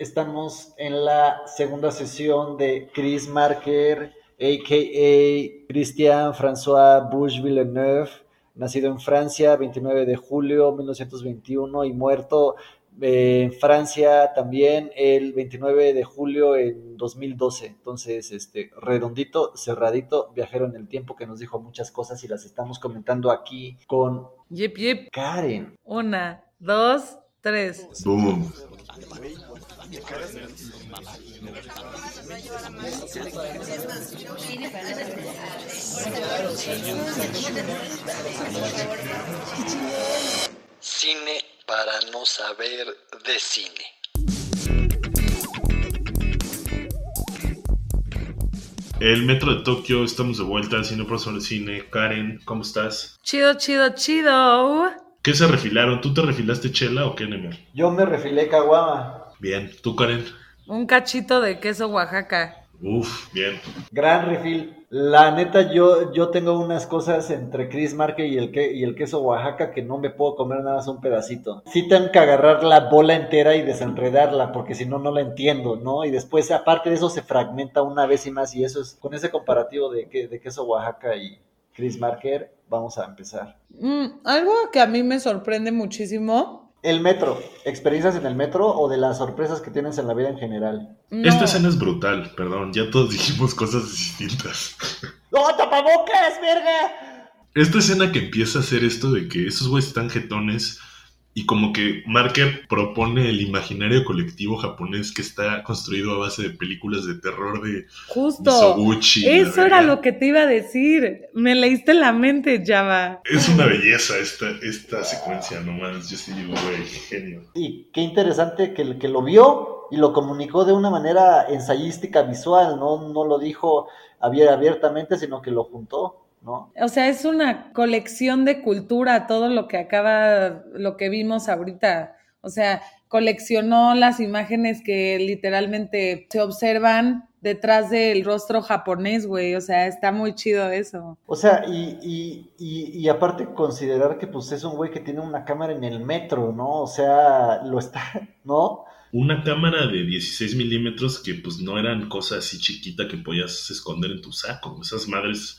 Estamos en la segunda sesión de Chris Marker, a.k.a. Christian François Bouche Villeneuve, nacido en Francia, 29 de julio de 1921 y muerto eh, en Francia también el 29 de julio en 2012. Entonces, este, redondito, cerradito, viajero en el tiempo que nos dijo muchas cosas y las estamos comentando aquí con Yep, yep. Karen. Una, dos, tres. Boom. Cine para no saber de cine. El Metro de Tokio, estamos de vuelta al Cine Profesor de Cine. Karen, ¿cómo estás? Chido, chido, chido. ¿Qué se refilaron? ¿Tú te refilaste chela o qué, Nemer? Yo me refilé caguama. Bien. ¿Tú, Karen? Un cachito de queso Oaxaca. Uf, bien. Gran refil. La neta, yo, yo tengo unas cosas entre Chris Marque y el, que, y el queso Oaxaca que no me puedo comer nada más un pedacito. Sí tengo que agarrar la bola entera y desenredarla, porque si no, no la entiendo, ¿no? Y después, aparte de eso, se fragmenta una vez y más, y eso es, con ese comparativo de, que- de queso Oaxaca y Chris Marker, vamos a empezar. Mm, algo que a mí me sorprende muchísimo. El metro, experiencias en el metro o de las sorpresas que tienes en la vida en general. no, Esta escena es brutal, perdón, ya todos dijimos cosas distintas. ¡No, tapabocas, verga! Esta escena que empieza a hacer esto de que esos güeyes están jetones y como que Marker propone el imaginario colectivo japonés que está construido a base de películas de terror de Justo. Misoguchi. Eso era lo que te iba a decir. Me leíste la mente, Java. Es una belleza esta, esta secuencia nomás. Yo sí digo, güey, genio. Y qué interesante que el que lo vio y lo comunicó de una manera ensayística visual, no, no lo dijo abier- abiertamente, sino que lo juntó, ¿no? O sea, es una colección de cultura, todo lo que acaba, lo que vimos ahorita. O sea, coleccionó las imágenes que literalmente se observan detrás del rostro japonés, güey. O sea, está muy chido eso. O sea, y, y, y, y aparte considerar que pues es un güey que tiene una cámara en el metro, ¿no? O sea, lo está, ¿no? Una cámara de 16 milímetros que pues no eran cosas así chiquita que podías esconder en tu saco. Esas madres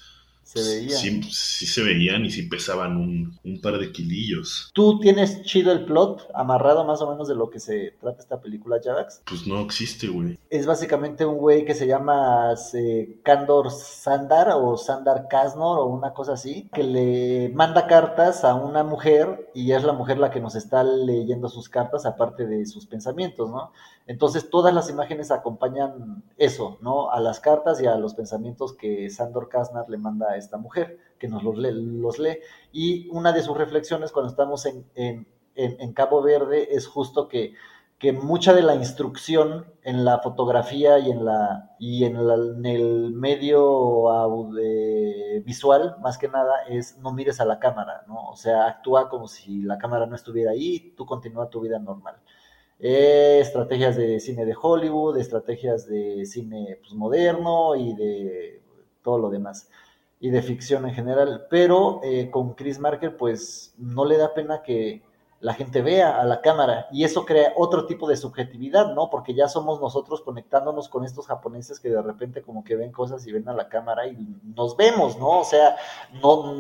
Se veía. Sí, sí se veían y sí pesaban un, un par de kilillos. ¿Tú tienes chido el plot amarrado más o menos de lo que se trata esta película, Javax? Pues no existe, güey. Es básicamente un güey que se llama eh, Kandor Sandar o Sandar Kasnor o una cosa así, que le manda cartas a una mujer y es la mujer la que nos está leyendo sus cartas aparte de sus pensamientos, ¿no? Entonces todas las imágenes acompañan eso, ¿no? A las cartas y a los pensamientos que Sandor Kasnar le manda a esta mujer, que nos los lee. Los lee. Y una de sus reflexiones cuando estamos en, en, en, Cabo Verde es justo que que mucha de la instrucción en la fotografía y en la y en, el medio aude, visual más que nada es no mires a la cámara no o sea actúa como si la cámara no estuviera ahí tú continúa tu vida normal eh, estrategias de cine de Hollywood estrategias de cine pues, moderno y de todo lo demás y de ficción en general pero eh, con Chris Marker pues no le da pena que la gente vea a la cámara y eso crea otro tipo de subjetividad, ¿no? Porque ya somos nosotros conectándonos con estos japoneses que de repente como que ven cosas y ven a la cámara y nos vemos, ¿no? O sea, no,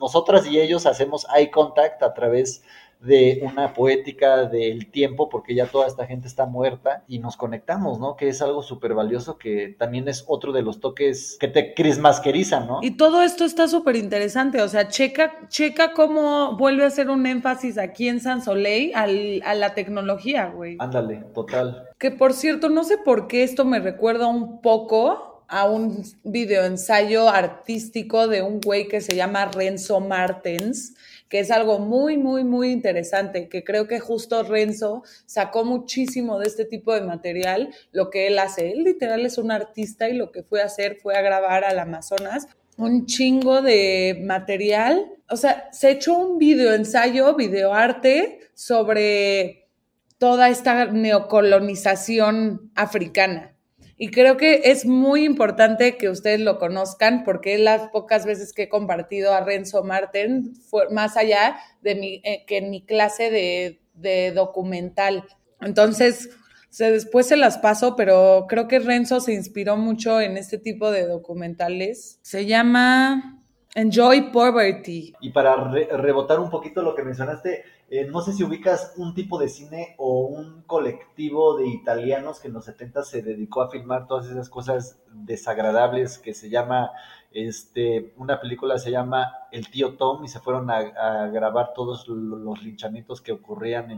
nosotras y ellos hacemos eye contact a través de una poética del tiempo, porque ya toda esta gente está muerta y nos conectamos, ¿no? Que es algo súper valioso, que también es otro de los toques que te crismasquerizan, ¿no? Y todo esto está súper interesante, o sea, checa, checa cómo vuelve a hacer un énfasis aquí en San Soleil al, a la tecnología, güey. Ándale, total. Que por cierto, no sé por qué esto me recuerda un poco a un videoensayo artístico de un güey que se llama Renzo Martens, que es algo muy, muy, muy interesante, que creo que justo Renzo sacó muchísimo de este tipo de material, lo que él hace. Él literal es un artista y lo que fue a hacer fue a grabar al Amazonas un chingo de material. O sea, se echó un videoensayo, videoarte sobre toda esta neocolonización africana. Y creo que es muy importante que ustedes lo conozcan porque las pocas veces que he compartido a Renzo Marten fue más allá de mi, eh, que mi clase de, de documental. Entonces, sea, después se las paso, pero creo que Renzo se inspiró mucho en este tipo de documentales. Se llama Enjoy Poverty. Y para re- rebotar un poquito lo que mencionaste, eh, no sé si ubicas un tipo de cine o un colectivo de italianos que en los 70 se dedicó a filmar todas esas cosas desagradables que se llama, este, una película se llama El tío Tom y se fueron a, grabar todos lo- los linchamientos que ocurrían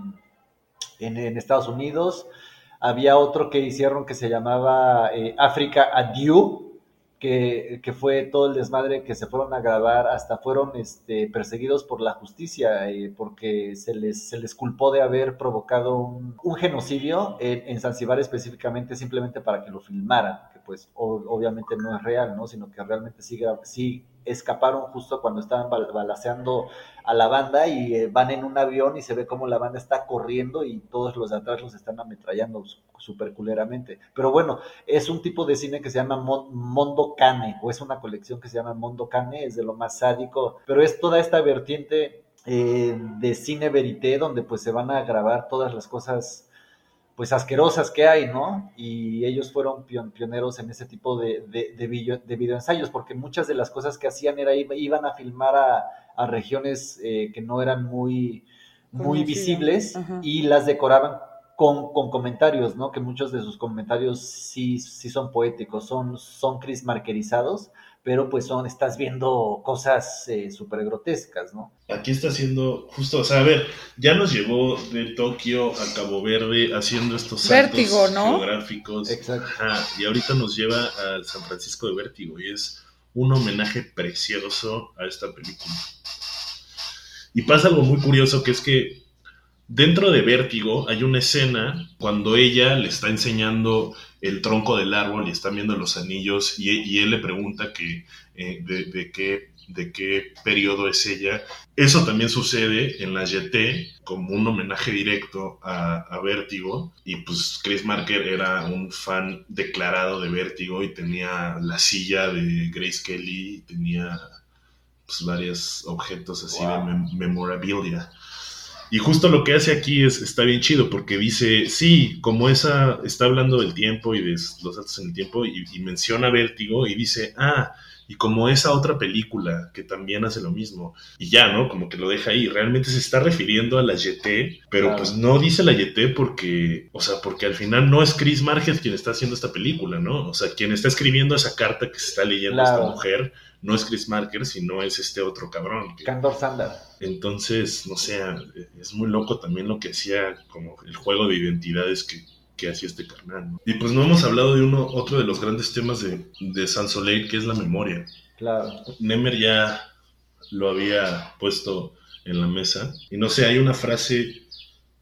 en Estados Unidos. Había otro que hicieron que se llamaba eh, África Adieu, que, que fue todo el desmadre que se fueron a grabar, hasta fueron este, perseguidos por la justicia, eh, porque se les, se les culpó de haber provocado un, un genocidio en, en Zanzibar específicamente, simplemente para que lo filmaran, pues obviamente no es real, ¿no? sino que realmente sí, sí escaparon justo cuando estaban bal- balaceando a la banda y eh, van en un avión y se ve como la banda está corriendo y todos los de atrás los están ametrallando súper culeramente. Pero bueno, es un tipo de cine que se llama Mon- Mondo Cane, o es una colección que se llama Mondo Cane, es de lo más sádico, pero es toda esta vertiente eh, de cine verité donde pues se van a grabar todas las cosas pues asquerosas que hay, ¿no? Y ellos fueron pion- pioneros en ese tipo de, de, de, video, de videoensayos, porque muchas de las cosas que hacían era iban a filmar a, a regiones eh, que no eran muy, muy visibles y las decoraban con, con comentarios, ¿no? Que muchos de sus comentarios sí, sí son poéticos, son, son Chris markerizados, pero pues son, estás viendo cosas eh, súper grotescas, ¿no? Aquí está haciendo justo, o sea, a ver, ya nos llevó de Tokio a Cabo Verde haciendo estos saltos Vértigo, ¿no? geográficos. Exacto. Ajá, y ahorita nos lleva al San Francisco de Vértigo y es un homenaje precioso a esta película. Y pasa algo muy curioso que es que dentro de Vértigo hay una escena cuando ella le está enseñando el tronco del árbol y están viendo los anillos y, y él le pregunta que eh, de, de qué de qué periodo es ella. Eso también sucede en la YT como un homenaje directo a, a Vértigo. Y pues Chris Marker era un fan declarado de Vértigo y tenía la silla de Grace Kelly, y tenía pues varios objetos así Wow. de mem- memorabilia. Y justo lo que hace aquí es, está bien chido porque dice, sí, como esa está hablando del tiempo y de los saltos en el tiempo y, y menciona Vértigo y dice, ah, y como esa otra película que también hace lo mismo. Y ya, ¿no? Como que lo deja ahí. Realmente se está refiriendo a la YT, pero Claro. pues no dice la YT porque, o sea, porque al final no es Chris Marquez quien está haciendo esta película, ¿no? O sea, quien está escribiendo esa carta que se está leyendo Claro. esta mujer no es Chris Marker, sino es este otro cabrón. que- Candor Sandar. entonces, no sé, es muy loco también lo que hacía como el juego de identidades que, que hacía este carnal. ¿no? Y pues no hemos hablado de uno, otro de los grandes temas de, de Sans Soleil, que es la memoria. Claro. Nemer ya lo había puesto en la mesa. Y no sé, hay una frase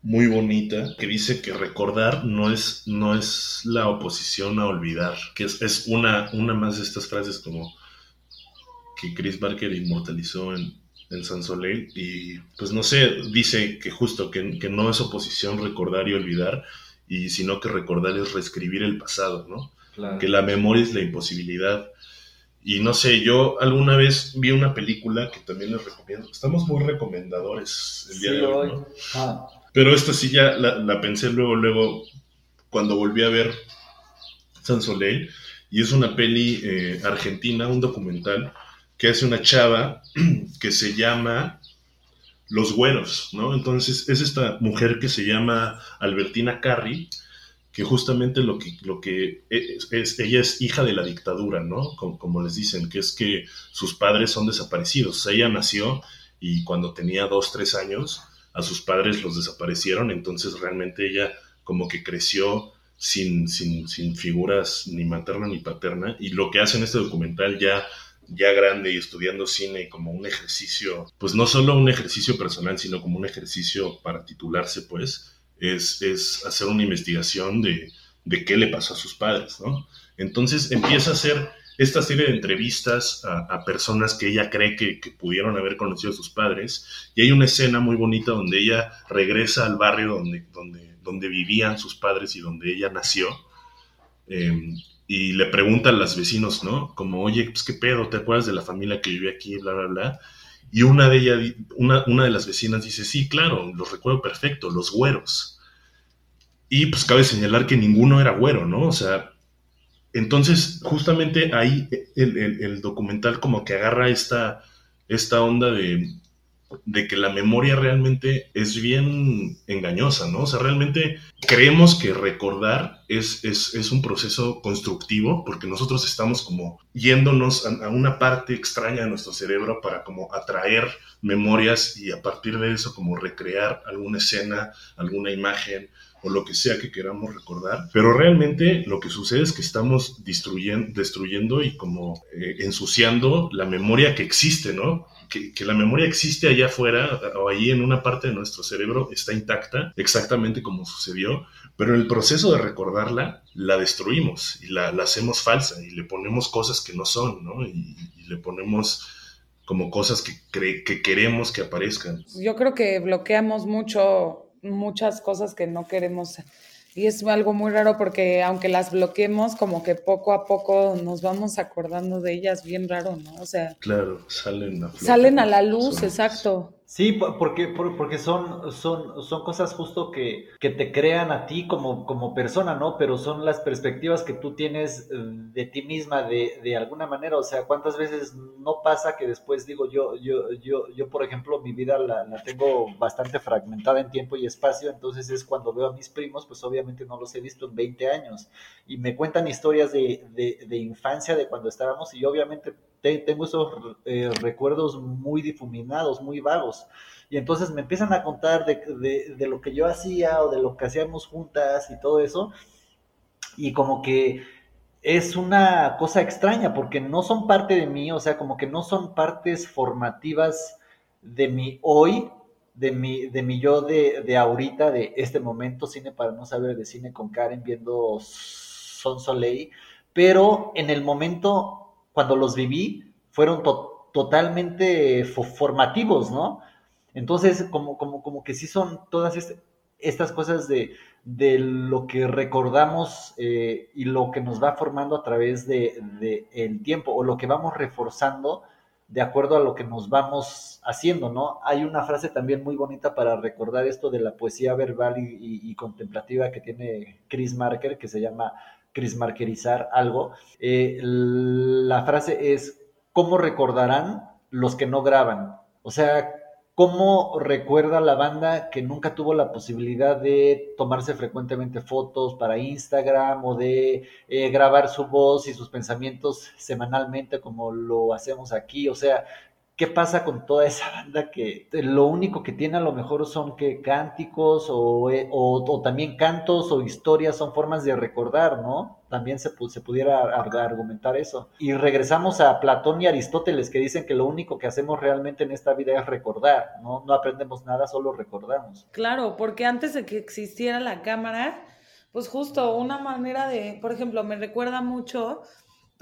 muy bonita que dice que recordar no es, no es la oposición a olvidar, que es, es una, una más de estas frases como que Chris Barker inmortalizó en, en Sans Soleil y pues no sé, dice que justo que, que no es oposición recordar y olvidar, y sino que recordar es reescribir el pasado, ¿no? Claro. que la memoria es la imposibilidad. Y no sé, yo alguna vez vi una película que también les recomiendo. Estamos muy recomendadores el día Sí, de hoy, hoy. ¿no? Ah, Pero esta sí ya la, la pensé luego, luego, cuando volví a ver San Soleil. Y es una peli eh, argentina, un documental, que hace una chava que se llama Los Güeros, ¿no? Entonces es esta mujer que se llama Albertina Carri, que justamente lo que, lo que es, es- ella es hija de la dictadura, ¿no? Como, les dicen, que es que sus padres son desaparecidos. Ella nació y cuando tenía dos, tres años, a sus padres los desaparecieron, entonces realmente ella como que creció sin, sin, sin figuras ni materna ni paterna. Y lo que hace en este documental ya ya grande y estudiando cine como un ejercicio, pues no solo un ejercicio personal, sino como un ejercicio para titularse, pues, es, es hacer una investigación de, de qué le pasó a sus padres, ¿no? Entonces empieza a hacer esta serie de entrevistas a, personas que ella cree que, que pudieron haber conocido a sus padres y hay una escena muy bonita donde ella regresa al barrio donde, donde, donde vivían sus padres y donde ella nació eh, y le pregunta a los vecinos, ¿no? Como, oye, pues qué pedo, ¿te acuerdas de la familia que vive aquí, bla, bla, bla? Y una de ellas, una, una de las vecinas dice, sí, claro, los recuerdo perfecto, los güeros. Y pues cabe señalar que ninguno era güero, ¿no? O sea, entonces justamente ahí el, el documental como que agarra esta, esta onda de de que la memoria realmente es bien engañosa, ¿no? O sea, realmente creemos que recordar es, es, un proceso constructivo porque nosotros estamos como yéndonos a, una parte extraña de nuestro cerebro para como atraer memorias y a partir de eso como recrear alguna escena, alguna imagen o lo que sea que queramos recordar, pero realmente lo que sucede es que estamos destruyendo, destruyendo y como eh, ensuciando la memoria que existe, ¿no? que, la memoria existe allá afuera o allí en una parte de nuestro cerebro, está intacta, exactamente como sucedió, pero en el proceso de recordarla, la destruimos y la, hacemos falsa y le ponemos cosas que no son, ¿no? Y, le ponemos como cosas que, que queremos que aparezcan. Yo creo que bloqueamos mucho, muchas cosas que no queremos y es algo muy raro porque aunque las bloqueemos, como que poco a poco nos vamos acordando de ellas bien raro, ¿no? O sea... Claro, salen a, salen a la luz, exacto. Sí, porque, porque son, son, son cosas justo que, que te crean a ti como, como persona, ¿no? Pero son las perspectivas que tú tienes eh, de ti misma de, de alguna manera. O sea, ¿cuántas veces no pasa que después digo yo, yo, yo, yo por ejemplo, mi vida la, la tengo bastante fragmentada en tiempo y espacio, entonces es cuando veo a mis primos, pues obviamente no los he visto en 20 años y me cuentan historias de, de, de infancia, de cuando estábamos y obviamente tengo esos eh, recuerdos muy difuminados, muy vagos. Y entonces me empiezan a contar de, de, lo que yo hacía o de lo que hacíamos juntas y todo eso. Y como que es una cosa extraña porque no son parte de mí, o sea, como que no son partes formativas de mi hoy, de mi, de mi yo de, de ahorita, de este momento, cine para no saber de cine con Karen viendo Son Soleil, pero en el momento cuando los viví, fueron totalmente formativos, ¿no? Entonces, como, como, como que sí son todas estas cosas de, de, lo que recordamos eh, y lo que nos va formando a través del de, el tiempo o lo que vamos reforzando de acuerdo a lo que nos vamos haciendo, ¿no? Hay una frase también muy bonita para recordar esto de la poesía verbal y contemplativa que tiene Chris Marker, que se llama crismarquerizar algo, eh, la frase es, ¿cómo recordarán los que no graban? O sea, ¿cómo recuerda la banda que nunca tuvo la posibilidad de tomarse frecuentemente fotos para Instagram o de eh, grabar su voz y sus pensamientos semanalmente como lo hacemos aquí? O sea, ¿Qué pasa con toda esa banda que lo único que tiene a lo mejor son que cánticos o, eh, o, también cantos o historias son formas de recordar, ¿no? También se, se pudiera argumentar eso. Y regresamos a Platón y Aristóteles que dicen que lo único que hacemos realmente en esta vida es recordar, ¿no? No aprendemos nada, solo recordamos. Claro, porque antes de que existiera la cámara, pues justo una manera de, por ejemplo, me recuerda mucho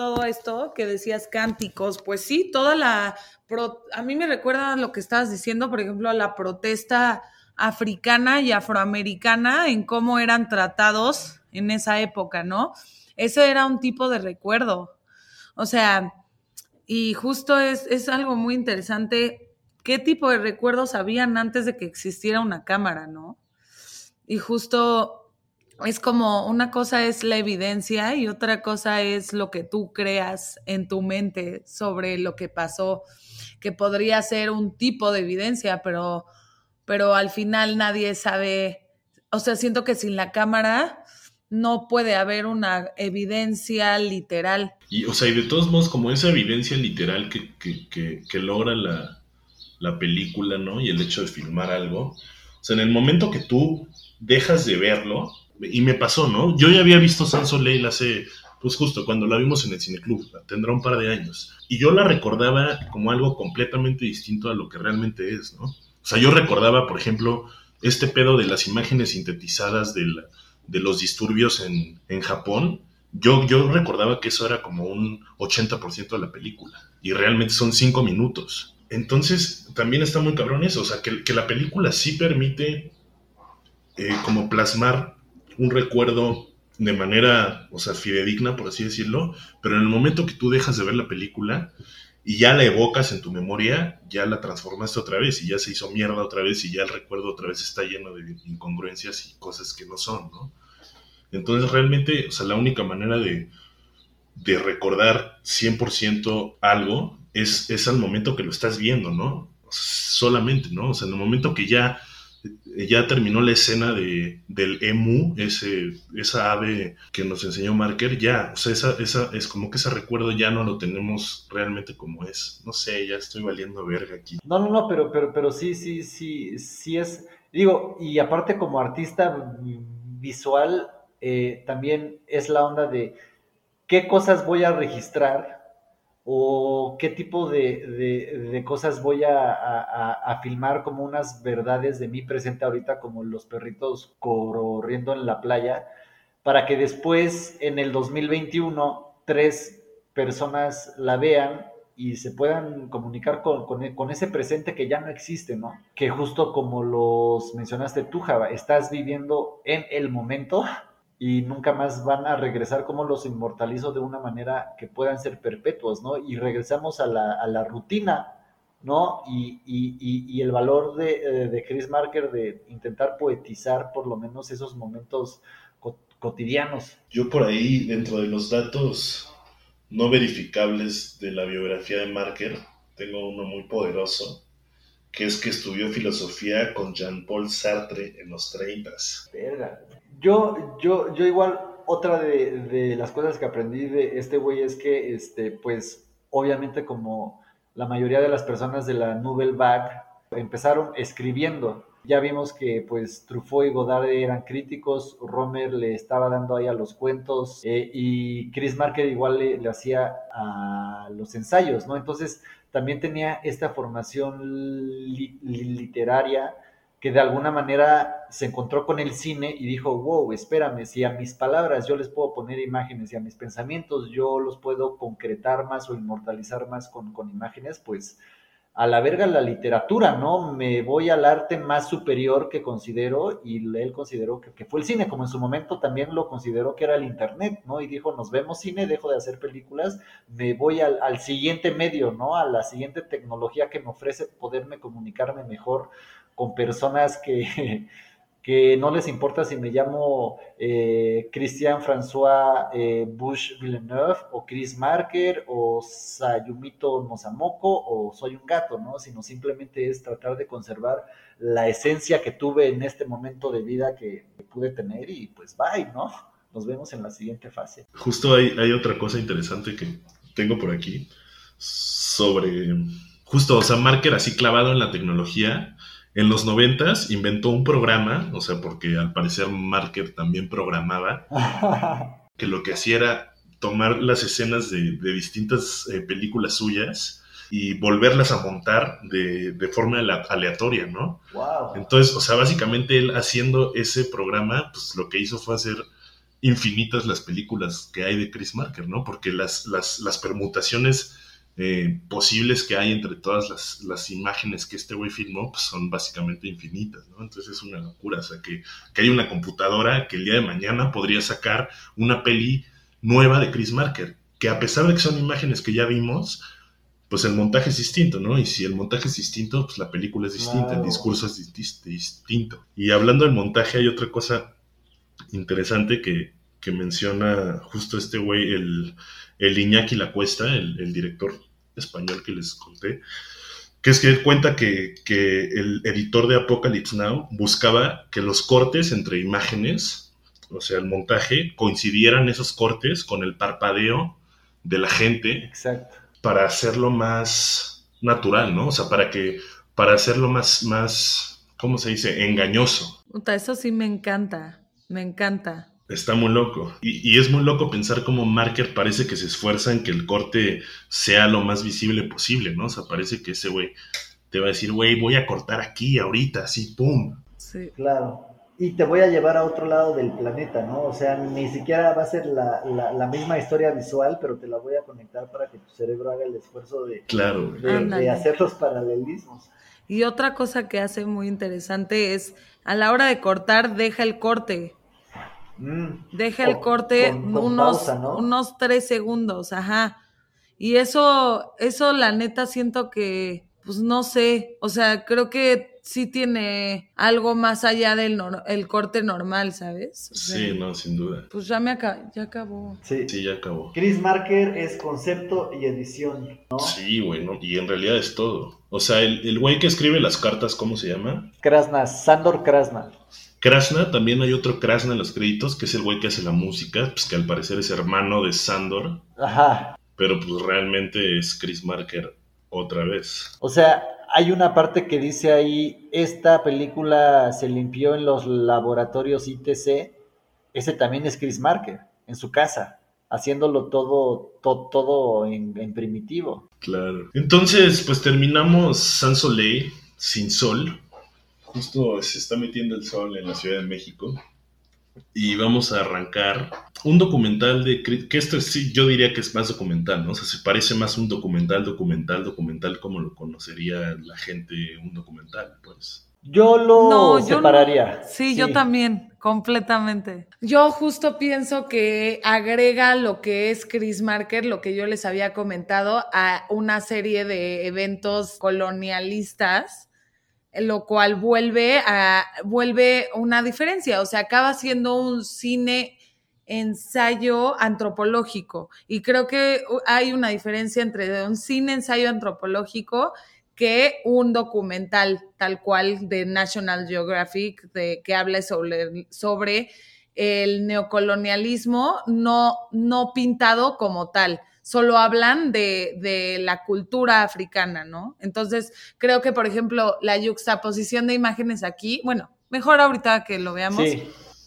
todo esto que decías cánticos, pues sí, toda la, a mí me recuerda lo que estabas diciendo, por ejemplo, la protesta africana y afroamericana en cómo eran tratados en esa época, ¿no? Ese era un tipo de recuerdo. O sea, y justo es, es algo muy interesante qué tipo de recuerdos habían antes de que existiera una cámara, ¿no? Y justo es como una cosa es la evidencia y otra cosa es lo que tú creas en tu mente sobre lo que pasó, que podría ser un tipo de evidencia, pero, pero al final nadie sabe, o sea, siento que sin la cámara no puede haber una evidencia literal. Y, o sea, y de todos modos, como esa evidencia literal que, que, que, logra la, la película, ¿no? Y el hecho de filmar algo, o sea, en el momento que tú dejas de verlo, y me pasó, ¿no? Yo ya había visto San Soleil hace, pues justo cuando la vimos en el cineclub, tendrá un par de años, y yo la recordaba como algo completamente distinto a lo que realmente es, ¿no? O sea, yo recordaba, por ejemplo, este pedo de las imágenes sintetizadas de, de los disturbios en, en Japón, yo, yo recordaba que eso era como un 80% de la película, y realmente son cinco minutos. Entonces, también está muy cabrón eso, o sea, que, que la película sí permite eh, como plasmar un recuerdo de manera, o sea, fidedigna, por así decirlo, pero en el momento que tú dejas de ver la película y ya la evocas en tu memoria, ya la transformaste otra vez y ya se hizo mierda otra vez y ya el recuerdo otra vez está lleno de incongruencias y cosas que no son, ¿no? Entonces realmente, o sea, la única manera de, de recordar 100% algo es, es al momento que lo estás viendo, ¿no? Solamente, ¿no? O sea, en el momento que ya ya terminó la escena de, del emu, ese, esa ave que nos enseñó Marker, ya, o sea, esa, esa, es como que ese recuerdo ya no lo tenemos realmente como es. No sé, ya estoy valiendo verga aquí. No, no, no, pero, pero, pero sí, sí, sí, sí es, digo, y aparte como artista visual, eh, también es la onda de qué cosas voy a registrar o qué tipo de, cosas voy a, filmar como unas verdades de mi presente ahorita, como los perritos corriendo en la playa, para que después en el 2021 tres personas la vean y se puedan comunicar con, con, ese presente que ya no existe, ¿no? Que justo como los mencionaste tú, Java, estás viviendo en el momento y nunca más van a regresar como los inmortalizo de una manera que puedan ser perpetuos, ¿no? Y regresamos a la, a la rutina, ¿no? Y, y, y, el valor de, eh, de, Chris Marker de intentar poetizar por lo menos esos momentos cotidianos. Yo por ahí, dentro de los datos no verificables de la biografía de Marker, tengo uno muy poderoso, que es que estudió filosofía con Jean-Paul Sartre en los 30. Verga. Yo, yo, yo igual, otra de, las cosas que aprendí de este güey es que, este, pues, obviamente como la mayoría de las personas de la Nouvelle Vague empezaron escribiendo. Ya vimos que pues Truffaut y Godard eran críticos, Romer le estaba dando ahí a los cuentos eh, y Chris Marker igual le, le, hacía a los ensayos, ¿no? Entonces también tenía esta formación literaria que de alguna manera se encontró con el cine y dijo, wow, espérame, si a mis palabras yo les puedo poner imágenes y a mis pensamientos yo los puedo concretar más o inmortalizar más con, imágenes, pues a la verga la literatura, ¿no? Me voy al arte más superior que considero y él consideró que, fue el cine, como en su momento también lo consideró que era el Internet, ¿no? Y dijo, nos vemos cine, dejo de hacer películas, me voy al, al siguiente medio, ¿no? A la siguiente tecnología que me ofrece poderme comunicarme mejor con personas que, que no les importa si me llamo eh, Christian François eh, Bush Villeneuve o Chris Marker o Sayumito Mosamoko o soy un gato, ¿no? Sino simplemente es tratar de conservar la esencia que tuve en este momento de vida que, pude tener y pues bye, ¿no? Nos vemos en la siguiente fase. Justo hay, hay otra cosa interesante que tengo por aquí sobre, justo, o sea, Marker así clavado en la tecnología en los noventas inventó un programa, o sea, porque al parecer Marker también programaba, que lo que hacía era tomar las escenas de, distintas eh, películas suyas y volverlas a montar de, forma aleatoria, ¿no? Wow. Entonces, o sea, básicamente él haciendo ese programa, pues lo que hizo fue hacer infinitas las películas que hay de Chris Marker, ¿no? Porque las, las, las permutaciones eh, posibles que hay entre todas las, las imágenes que este güey filmó pues son básicamente infinitas, ¿no? Entonces es una locura, o sea, que, que, hay una computadora que el día de mañana podría sacar una peli nueva de Chris Marker, que a pesar de que son imágenes que ya vimos, pues el montaje es distinto, ¿no? Y si el montaje es distinto, pues la película es distinta, el discurso es distinto. Y hablando del montaje, hay otra cosa interesante que, que menciona justo este güey, el, el Iñaki La Cuesta, el, el director español que les conté, que es que él cuenta que, el editor de Apocalypse Now buscaba que los cortes entre imágenes, o sea, el montaje, coincidieran esos cortes con el parpadeo de la gente Exacto. para hacerlo más natural, ¿no? O sea, para que, para hacerlo más, más, ¿cómo se dice? Engañoso. Eso sí me encanta, me encanta. Está muy loco. Y, es muy loco pensar cómo Marker parece que se esfuerza en que el corte sea lo más visible posible, ¿no? O sea, parece que ese güey te va a decir, güey, voy a cortar aquí, ahorita, así, pum. Sí. Claro. Y te voy a llevar a otro lado del planeta, ¿no? O sea, ni siquiera va a ser la, la, misma historia visual, pero te la voy a conectar para que tu cerebro haga el esfuerzo de, claro. de, de hacer los paralelismos. Y otra cosa que hace muy interesante es, a la hora de cortar, deja el corte Mm. Deja el corte unos, unos tres segundos, ajá. Y eso, eso la neta siento que, pues no sé, o sea, creo que sí tiene algo más allá del nor- el corte normal, ¿sabes? O sea, Sí, no, sin duda. Pues ya me aca- ya acabó. Sí. Sí, ya acabó. Chris Marker es concepto y edición, ¿no? Sí, güey, ¿no? y en realidad es todo. O sea, el, el güey que escribe las cartas, ¿cómo se llama? Krasna, Sandor Krasna. Krasna, también hay otro Krasna en los créditos, que es el güey que hace la música, pues que al parecer es hermano de Sandor, Ajá. pero pues realmente es Chris Marker otra vez. O sea, hay una parte que dice ahí, esta película se limpió en los laboratorios ITC. Ese también es Chris Marker, en su casa, haciéndolo todo, to- todo en, en primitivo. Claro. Entonces, pues terminamos San Soleil sin sol. Justo se está metiendo el sol en la Ciudad de México. Y vamos a arrancar un documental de... Chris- Que esto sí, yo diría que es más documental, ¿no? O sea, se parece más un documental, documental, documental, como lo conocería la gente un documental, pues. Yo lo No, yo separaría. Sí, yo también, completamente. Yo justo pienso que agrega lo que es Chris Marker, lo que yo les había comentado, a una serie de eventos colonialistas, lo cual vuelve a vuelve una diferencia, o sea, acaba siendo un cine ensayo antropológico y creo que hay una diferencia entre un cine ensayo antropológico que un documental tal cual de National Geographic de, que habla sobre, sobre el neocolonialismo no, no pintado como tal. Solo hablan de, de, la cultura africana, ¿no? Entonces, creo que, por ejemplo, la yuxtaposición de imágenes aquí, bueno, mejor ahorita que lo veamos. Sí.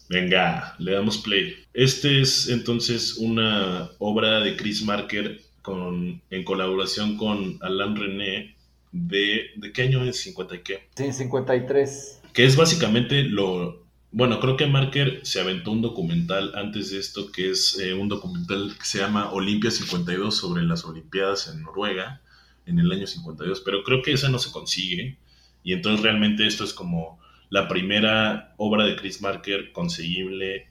Venga, le damos play. Este es entonces una obra de Chris Marker con, en colaboración con Alain René de... ¿De qué año es? ¿50 y qué? Sí, 53. Que es básicamente lo... Bueno, creo que Marker se aventó un documental antes de esto, que es eh, un documental que se llama Olimpia 52 sobre las Olimpiadas en Noruega en el año 52, pero creo que esa no se consigue. Y entonces realmente esto es como la primera obra de Chris Marker conseguible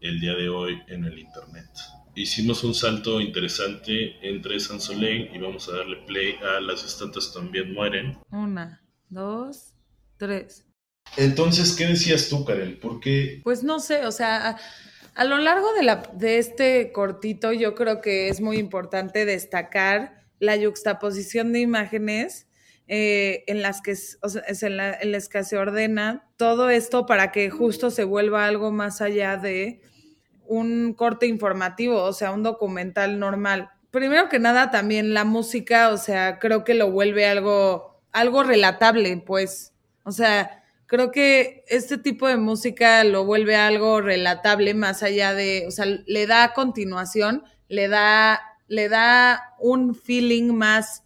el día de hoy en el Internet. Hicimos un salto interesante entre San Soleil y vamos a darle play a Las estatuas también mueren. Una, dos, tres. Entonces, ¿qué decías tú, Karen? ¿Por qué? Pues no sé, o sea, a, lo largo de, la, de este cortito yo creo que es muy importante destacar la yuxtaposición de imágenes eh, en las que o sea, es en, las que se ordena todo esto para que justo se vuelva algo más allá de un corte informativo, o sea, un documental normal. Primero que nada, también la música, o sea, creo que lo vuelve algo, algo relatable, pues. O sea, creo que este tipo de música lo vuelve algo relatable más allá de, o sea, le da continuación, le da, le da un feeling más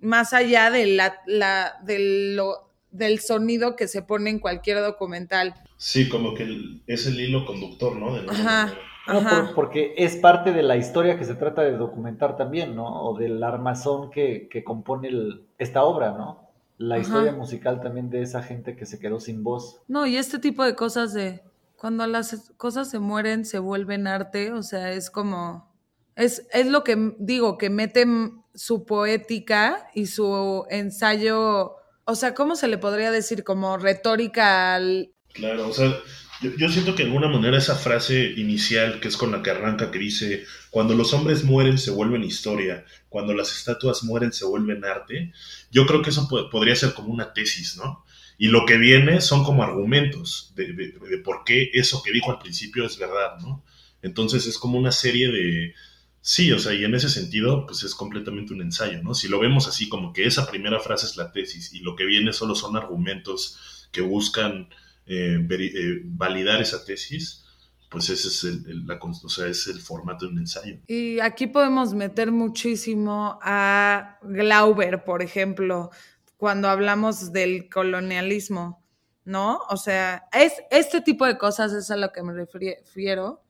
más allá de la, la, de lo, del sonido que se pone en cualquier documental. Sí, como que el, es el hilo conductor, ¿no? De ajá, no, por, porque es parte de la historia que se trata de documentar también, ¿no? O del armazón que, que compone el, esta obra, ¿no? La ajá. historia musical también de esa gente que se quedó sin voz. No, y este tipo de cosas de cuando las cosas se mueren, se vuelven arte, o sea, es como... Es, es lo que digo, que meten su poética y su ensayo, o sea, ¿cómo se le podría decir? Como retórica al... Claro, o sea, yo, siento que de alguna manera esa frase inicial, que es con la que arranca, que dice, cuando los hombres mueren se vuelven historia, cuando las estatuas mueren se vuelven arte, yo creo que eso podría ser como una tesis, ¿no? Y lo que viene son como argumentos de, de, de por qué eso que dijo al principio es verdad, ¿no? Entonces es como una serie de, Sí, o sea, y en ese sentido, pues es completamente un ensayo, ¿no? Si lo vemos así, como que esa primera frase es la tesis y lo que viene solo son argumentos que buscan eh, eh, validar esa tesis, pues ese es el formato de un ensayo. Y aquí podemos meter muchísimo a Glauber, por ejemplo, cuando hablamos del colonialismo, ¿no? O sea, es este tipo de cosas es a lo que me refiero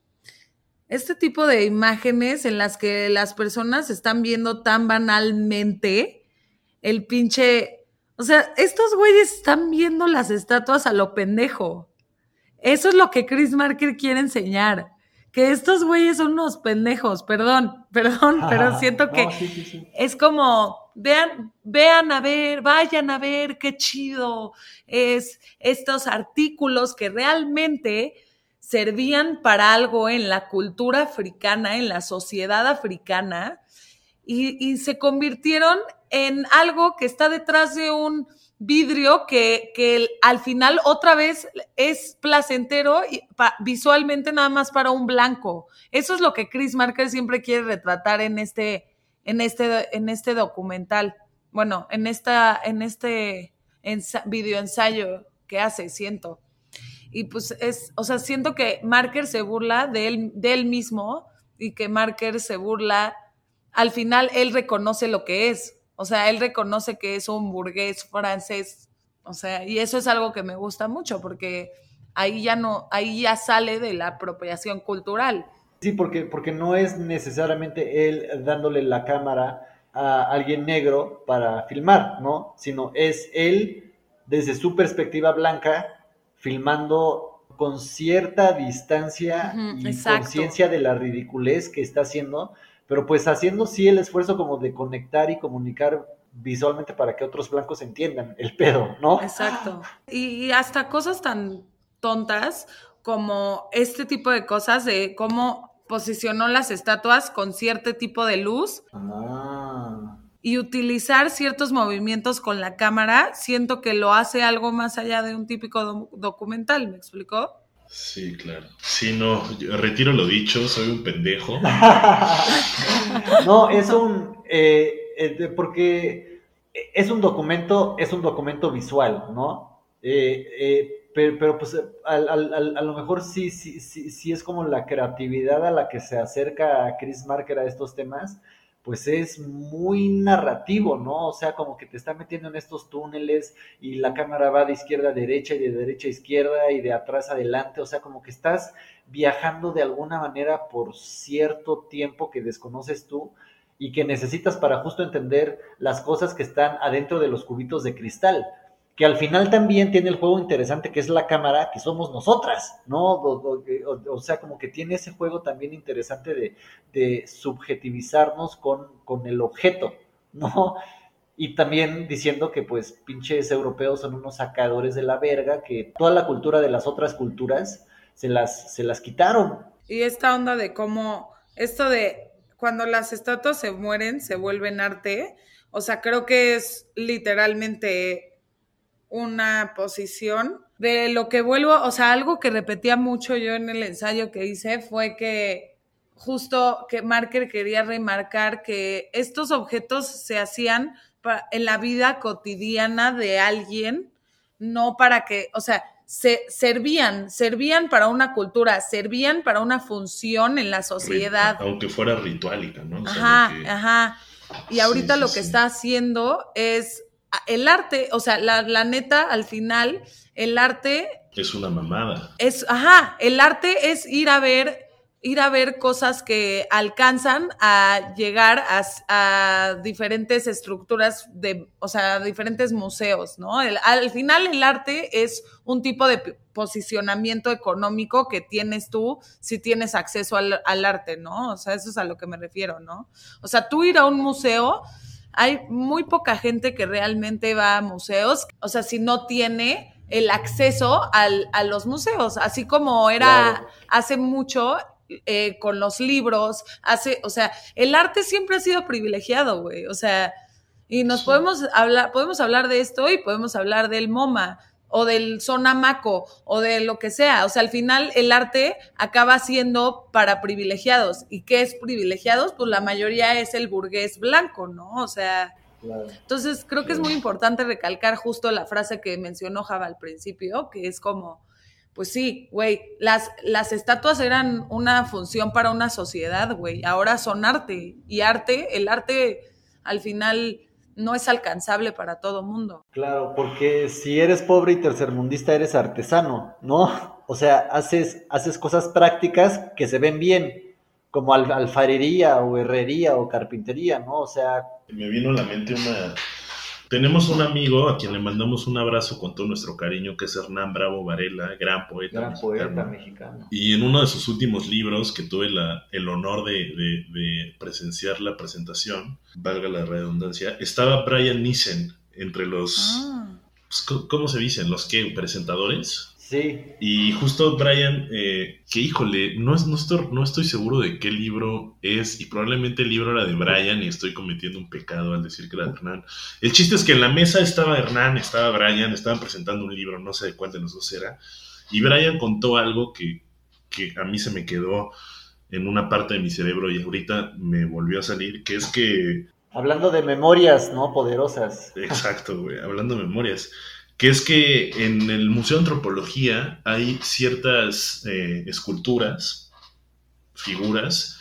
este tipo de imágenes en las que las personas están viendo tan banalmente el pinche, o sea, estos güeyes están viendo las estatuas a lo pendejo. Eso es lo que Chris Marker quiere enseñar, que estos güeyes son unos pendejos, perdón, perdón, pero siento que No, sí, sí, sí. es como, vean, vean a ver, vayan a ver qué chido es estos artículos que realmente servían para algo en la cultura africana, en la sociedad africana, y, y se convirtieron en algo que está detrás de un vidrio que, que al final otra vez es placentero y visualmente nada más para un blanco. Eso es lo que Chris Marker siempre quiere retratar en este, en este, en este documental. Bueno, en esta, en este ensa- videoensayo que hace, siento. Y pues es, o sea, siento que Marker se burla de él, de él mismo y que Marker se burla, al final él reconoce lo que es. O sea, él reconoce que es un burgués francés. O sea, y eso es algo que me gusta mucho porque ahí ya no, ahí ya sale de la apropiación cultural. Sí, porque, porque no es necesariamente él dándole la cámara a alguien negro para filmar, ¿no? Sino es él desde su perspectiva blanca filmando con cierta distancia y conciencia de la ridiculez que está haciendo, pero pues haciendo sí el esfuerzo como de conectar y comunicar visualmente para que otros blancos entiendan el pedo, ¿no? Exacto. Y, hasta cosas tan tontas como este tipo de cosas de cómo posicionó las estatuas con cierto tipo de luz Ah. y utilizar ciertos movimientos con la cámara, siento que lo hace algo más allá de un típico do- documental, ¿me explicó? Sí, claro. Sí, no, retiro lo dicho, soy un pendejo. No, es un eh, eh, porque es un documento, es un documento visual, ¿no? Eh, pero, pero, pues a lo mejor sí, sí, sí, sí es como la creatividad a la que se acerca Chris Marker a estos temas, pues es muy narrativo, ¿no? O sea, como que te está metiendo en estos túneles y la cámara va de izquierda a derecha y de derecha a izquierda y de atrás adelante, o sea, como que estás viajando de alguna manera por cierto tiempo que desconoces tú y que necesitas para justo entender las cosas que están adentro de los cubitos de cristal. Que al final también tiene el juego interesante que es la cámara, que somos nosotras, ¿no? O, sea, como que tiene ese juego también interesante de, de subjetivizarnos con, con el objeto, ¿no? Y también diciendo que pues pinches europeos son unos sacadores de la verga, que toda la cultura de las otras culturas se las, se las quitaron. Y esta onda de cómo, esto de cuando las estatuas se mueren, se vuelven arte, o sea, creo que es literalmente una posición de lo que vuelvo, o sea, algo que repetía mucho yo en el ensayo que hice fue que justo que Marker quería remarcar que estos objetos se hacían en la vida cotidiana de alguien, no para que, o sea, se servían, servían para una cultura, servían para una función en la sociedad. Aunque fuera ritualita, ¿no? O sea, Ajá, que- ajá. Y ahorita sí, lo que sí. está haciendo es el arte, o sea, la, la neta, al final, el arte Es una mamada. es, ajá, el arte es ir a ver, ir a ver cosas que alcanzan a llegar a, diferentes estructuras de, o sea, diferentes museos, ¿no? El- al final el arte es un tipo de posicionamiento económico que tienes tú si tienes acceso al, al arte, ¿no? O sea, eso es a lo que me refiero, ¿no? O sea, tú ir a un museo, hay muy poca gente que realmente va a museos, o sea, si no tiene el acceso al- a los museos, así como era Claro. hace mucho eh, con los libros, hace, o sea, el arte siempre ha sido privilegiado, güey, o sea, y nos Sí. podemos hablar, podemos hablar de esto y podemos hablar del MoMA o del Sonamaco o de lo que sea, o sea, al final el arte acaba siendo para privilegiados, ¿y qué es privilegiados? Pues la mayoría es el burgués blanco, ¿no? O sea, Claro. entonces, creo que es muy importante recalcar justo la frase que mencionó Java al principio, que es como, pues sí, güey, las, las estatuas eran una función para una sociedad, güey, ahora son arte. Y arte, el arte al final no es alcanzable para todo mundo. Claro, porque si eres pobre y tercermundista eres artesano, ¿no? O sea, haces, haces cosas prácticas que se ven bien, como al- alfarería o herrería o carpintería, ¿no? O sea, Me vino a la mente una, Tenemos un amigo a quien le mandamos un abrazo con todo nuestro cariño, que es Hernán Bravo Varela, gran poeta. Gran poeta mexicano. mexicano. Y en uno de sus últimos libros, que tuve la- el honor de, de- de presenciar la presentación, valga la redundancia, estaba Brian Nissen entre los, Ah. pues, ¿cómo- ¿cómo se dicen? ¿Los qué? ¿Presentadores? Sí, Y justo Brian, eh, que híjole, no, es- no, estoy, no estoy seguro de qué libro es, y probablemente el libro era de Brian y estoy cometiendo un pecado al decir que era de Hernán. El chiste es que en la mesa estaba Hernán, estaba Brian, estaban presentando un libro, no sé de cuál de los dos era, y Brian contó algo que, que a mí se me quedó en una parte de mi cerebro y ahorita me volvió a salir, que es que hablando de memorias, ¿no? Poderosas. Exacto, güey, hablando de memorias. Que es que en el Museo de Antropología hay ciertas eh, esculturas, figuras,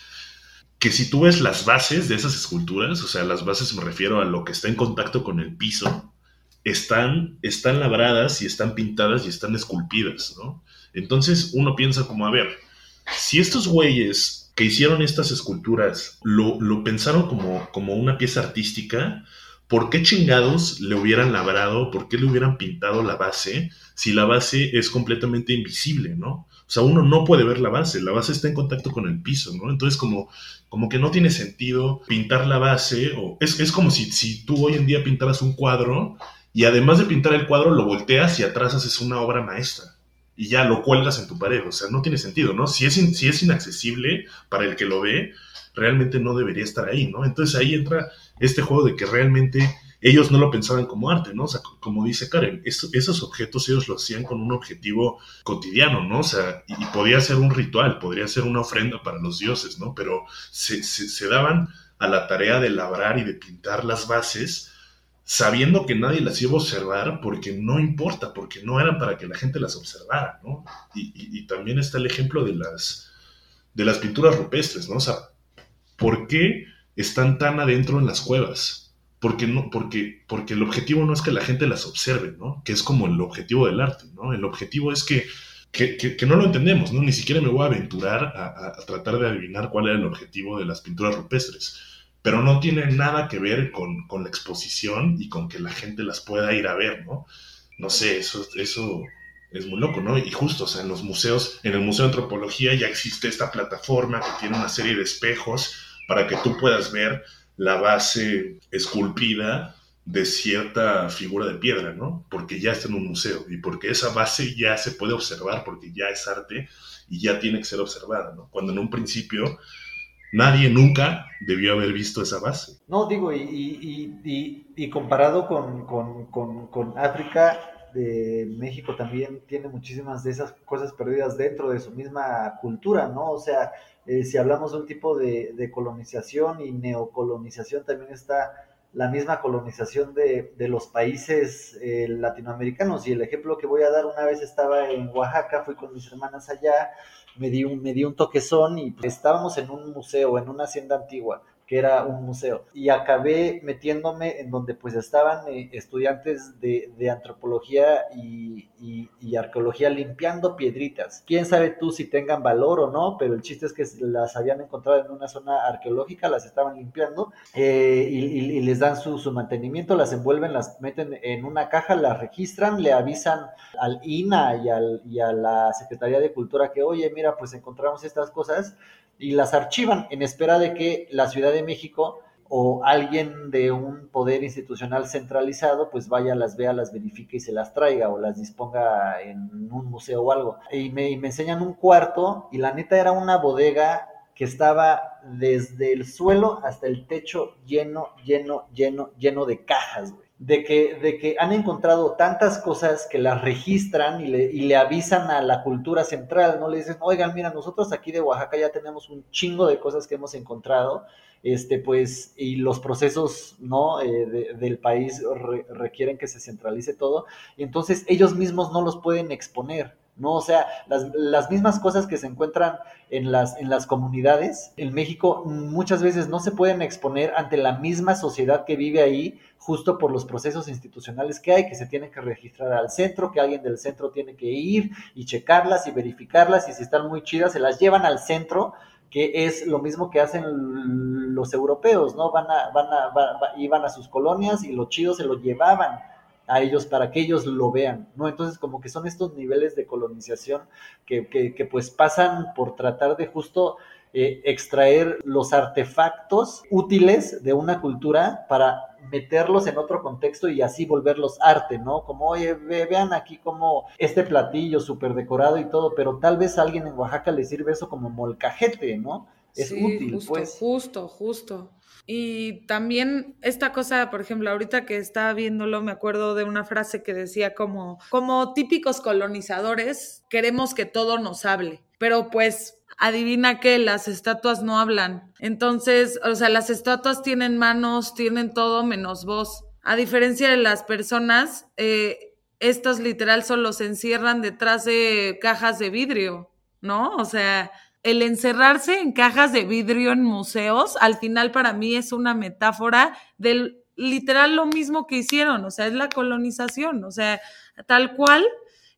que si tú ves las bases de esas esculturas, o sea, las bases me refiero a lo que está en contacto con el piso, están, están labradas y están pintadas y están esculpidas, ¿no? Entonces uno piensa como, a ver, si estos güeyes que hicieron estas esculturas lo, lo pensaron como, como una pieza artística, ¿por qué chingados le hubieran labrado, por qué le hubieran pintado la base si la base es completamente invisible, ¿no? O sea, uno no puede ver la base, la base está en contacto con el piso, ¿no? Entonces, como, como que no tiene sentido pintar la base, o es, es como si, si tú hoy en día pintaras un cuadro y además de pintar el cuadro lo volteas y atrás haces una obra maestra y ya lo cuelgas en tu pared, o sea, no tiene sentido, ¿no? Si es, si es inaccesible para el que lo ve, realmente no debería estar ahí, ¿no? Entonces ahí entra este juego de que realmente ellos no lo pensaban como arte, ¿no? O sea, como dice Karen, es- esos objetos ellos lo hacían con un objetivo cotidiano, ¿no? O sea, y, podía ser un ritual, podría ser una ofrenda para los dioses, ¿no? Pero se, se- daban a la tarea de labrar y de pintar las bases sabiendo que nadie las iba a observar porque no importa, porque no eran para que la gente las observara, ¿no? Y, y- y también está el ejemplo de las, de las pinturas rupestres, ¿no? O sea, ¿por qué están tan adentro en las cuevas? Porque, no, porque, porque el objetivo no es que la gente las observe, ¿no? Que es como el objetivo del arte, ¿no? El objetivo es que, que, que- no lo entendemos, ¿no? Ni siquiera me voy a aventurar a tratar de adivinar cuál era el objetivo de las pinturas rupestres. Pero no tiene nada que ver con, con la exposición y con que la gente las pueda ir a ver, ¿no? No sé, eso, eso es muy loco, ¿no? Y justo, o sea, en los museos, en el Museo de Antropología ya existe esta plataforma que tiene una serie de espejos para que tú puedas ver la base esculpida de cierta figura de piedra, ¿no? Porque ya está en un museo y porque esa base ya se puede observar porque ya es arte y ya tiene que ser observada, ¿no? Cuando en un principio nadie nunca debió haber visto esa base. No, digo, y, comparado con, con- con- con África, de México también tiene muchísimas de esas cosas perdidas dentro de su misma cultura, ¿no? O sea, eh, si hablamos de un tipo de, de colonización y neocolonización, también está la misma colonización de, de los países eh, latinoamericanos. Y el ejemplo que voy a dar, una vez estaba en Oaxaca, fui con mis hermanas allá, me di un, me di un toquezón y pues, estábamos en un museo, en una hacienda antigua que era un museo. Y acabé metiéndome en donde pues estaban eh, estudiantes de, de antropología y, y- y arqueología limpiando piedritas. Quién sabe tú si tengan valor o no, pero el chiste es que las habían encontrado en una zona arqueológica, las estaban limpiando eh, y, les dan su, su mantenimiento, las envuelven, las meten en una caja, las registran, le avisan al INA y, al, y a la Secretaría de Cultura que, oye, mira, pues encontramos estas cosas y las archivan en espera de que la Ciudad de México o alguien de un poder institucional centralizado pues vaya, las vea, las verifique y se las traiga o las disponga en un museo o algo. Y me, y me enseñan un cuarto y la neta era una bodega que estaba desde el suelo hasta el techo lleno, lleno, lleno, lleno de cajas, güey. De que, de que han encontrado tantas cosas que las registran y le, y le avisan a la cultura central, ¿no? Le dicen, oigan, mira, nosotros aquí de Oaxaca ya tenemos un chingo de cosas que hemos encontrado, este, pues, y los procesos, ¿no? Eh, de- del país re- requieren que se centralice todo, y entonces ellos mismos no los pueden exponer, ¿no? O sea, las, las mismas cosas que se encuentran en las, en las comunidades en México muchas veces no se pueden exponer ante la misma sociedad que vive ahí, justo por los procesos institucionales que hay, que se tienen que registrar al centro, que alguien del centro tiene que ir y checarlas y verificarlas, y si están muy chidas, se las llevan al centro que es lo mismo que hacen los europeos, ¿no? Van a, van a, iban a sus colonias y los chidos se lo llevaban a ellos para que ellos lo vean, ¿no? Entonces como que son estos niveles de colonización que, que, que pues pasan por tratar de justo eh, extraer los artefactos útiles de una cultura para meterlos en otro contexto y así volverlos arte, ¿no? Como, oye, vean aquí como este platillo súper decorado y todo, pero tal vez a alguien en Oaxaca le sirve eso como molcajete, ¿no? Es útil, justo, pues. Justo, justo. Y también esta cosa, por ejemplo, ahorita que estaba viéndolo, me acuerdo de una frase que decía como, como típicos colonizadores, queremos que todo nos hable, pero pues adivina que las estatuas no hablan. Entonces, o sea, las estatuas tienen manos, tienen todo menos voz. A diferencia de las personas, eh, estas literal solo se encierran detrás de cajas de vidrio, ¿no? O sea, el encerrarse en cajas de vidrio en museos, al final para mí es una metáfora del literal lo mismo que hicieron, o sea, es la colonización, o sea, tal cual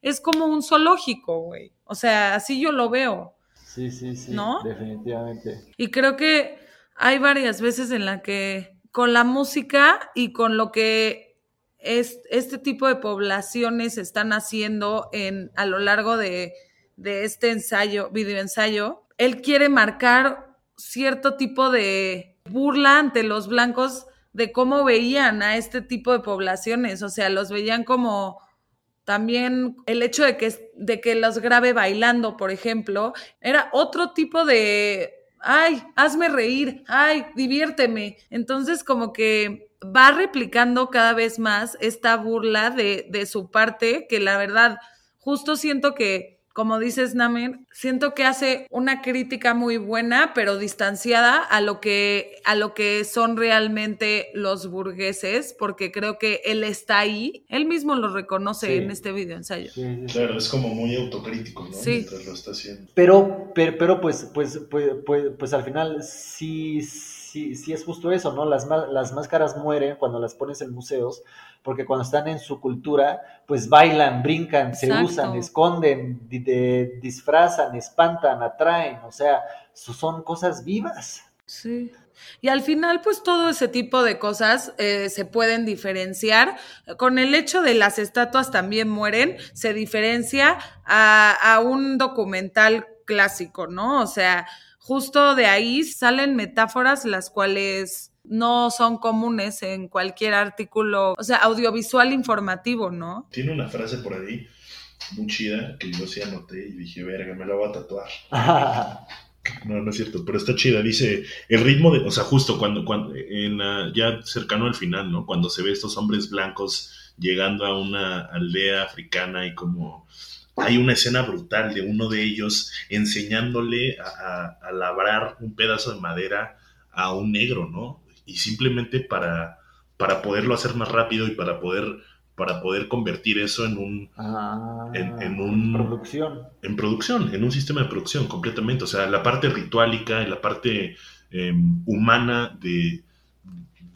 es como un zoológico, güey. O sea, así yo lo veo. Sí, sí, sí. ¿No? Definitivamente. Y creo que hay varias veces en la que con la música y con lo que es, este tipo de poblaciones están haciendo en, a lo largo de, de este ensayo, videoensayo, él quiere marcar cierto tipo de burla ante los blancos de cómo veían a este tipo de poblaciones, o sea, los veían como también el hecho de que, de que los grabe bailando, por ejemplo, era otro tipo de, ay, hazme reír, ay, diviérteme. Entonces como que va replicando cada vez más esta burla de, de su parte, que la verdad, justo siento que como dices, Namer, siento que hace una crítica muy buena, pero distanciada a lo que, a lo que son realmente los burgueses, porque creo que él está ahí, él mismo lo reconoce en este video ensayo. claro, es como muy autocrítico, ¿no? Sí. Mientras lo está haciendo. Pero, pero, pero pues, pues, pues, pues, pues al final sí, sí, sí es justo eso, ¿no? Las, las máscaras mueren cuando las pones en museos porque cuando están en su cultura, pues bailan, brincan, se usan, esconden, disfrazan, espantan, atraen, o sea, son cosas vivas. Sí. Y al final, pues todo ese tipo de cosas eh, se pueden diferenciar. Con el hecho de las estatuas también mueren, se diferencia a, a un documental clásico, ¿no? O sea, justo de ahí salen metáforas las cuales no son comunes en cualquier artículo, o sea, audiovisual informativo, ¿no? Tiene una frase por ahí muy chida que yo sí anoté y dije, verga, me la voy a tatuar. no, no es cierto, pero está chida. Dice, el ritmo de, o sea, justo cuando, cuando en, ya cercano al final, ¿no? Cuando se ve estos hombres blancos llegando a una aldea africana y como hay una escena brutal de uno de ellos enseñándole a, a labrar un pedazo de madera a un negro, ¿no? Y simplemente para, para poderlo hacer más rápido y para poder para poder convertir eso en un ah, en, un producción. en producción en un sistema de producción completamente. O sea la parte rituálica y la parte em, humana de,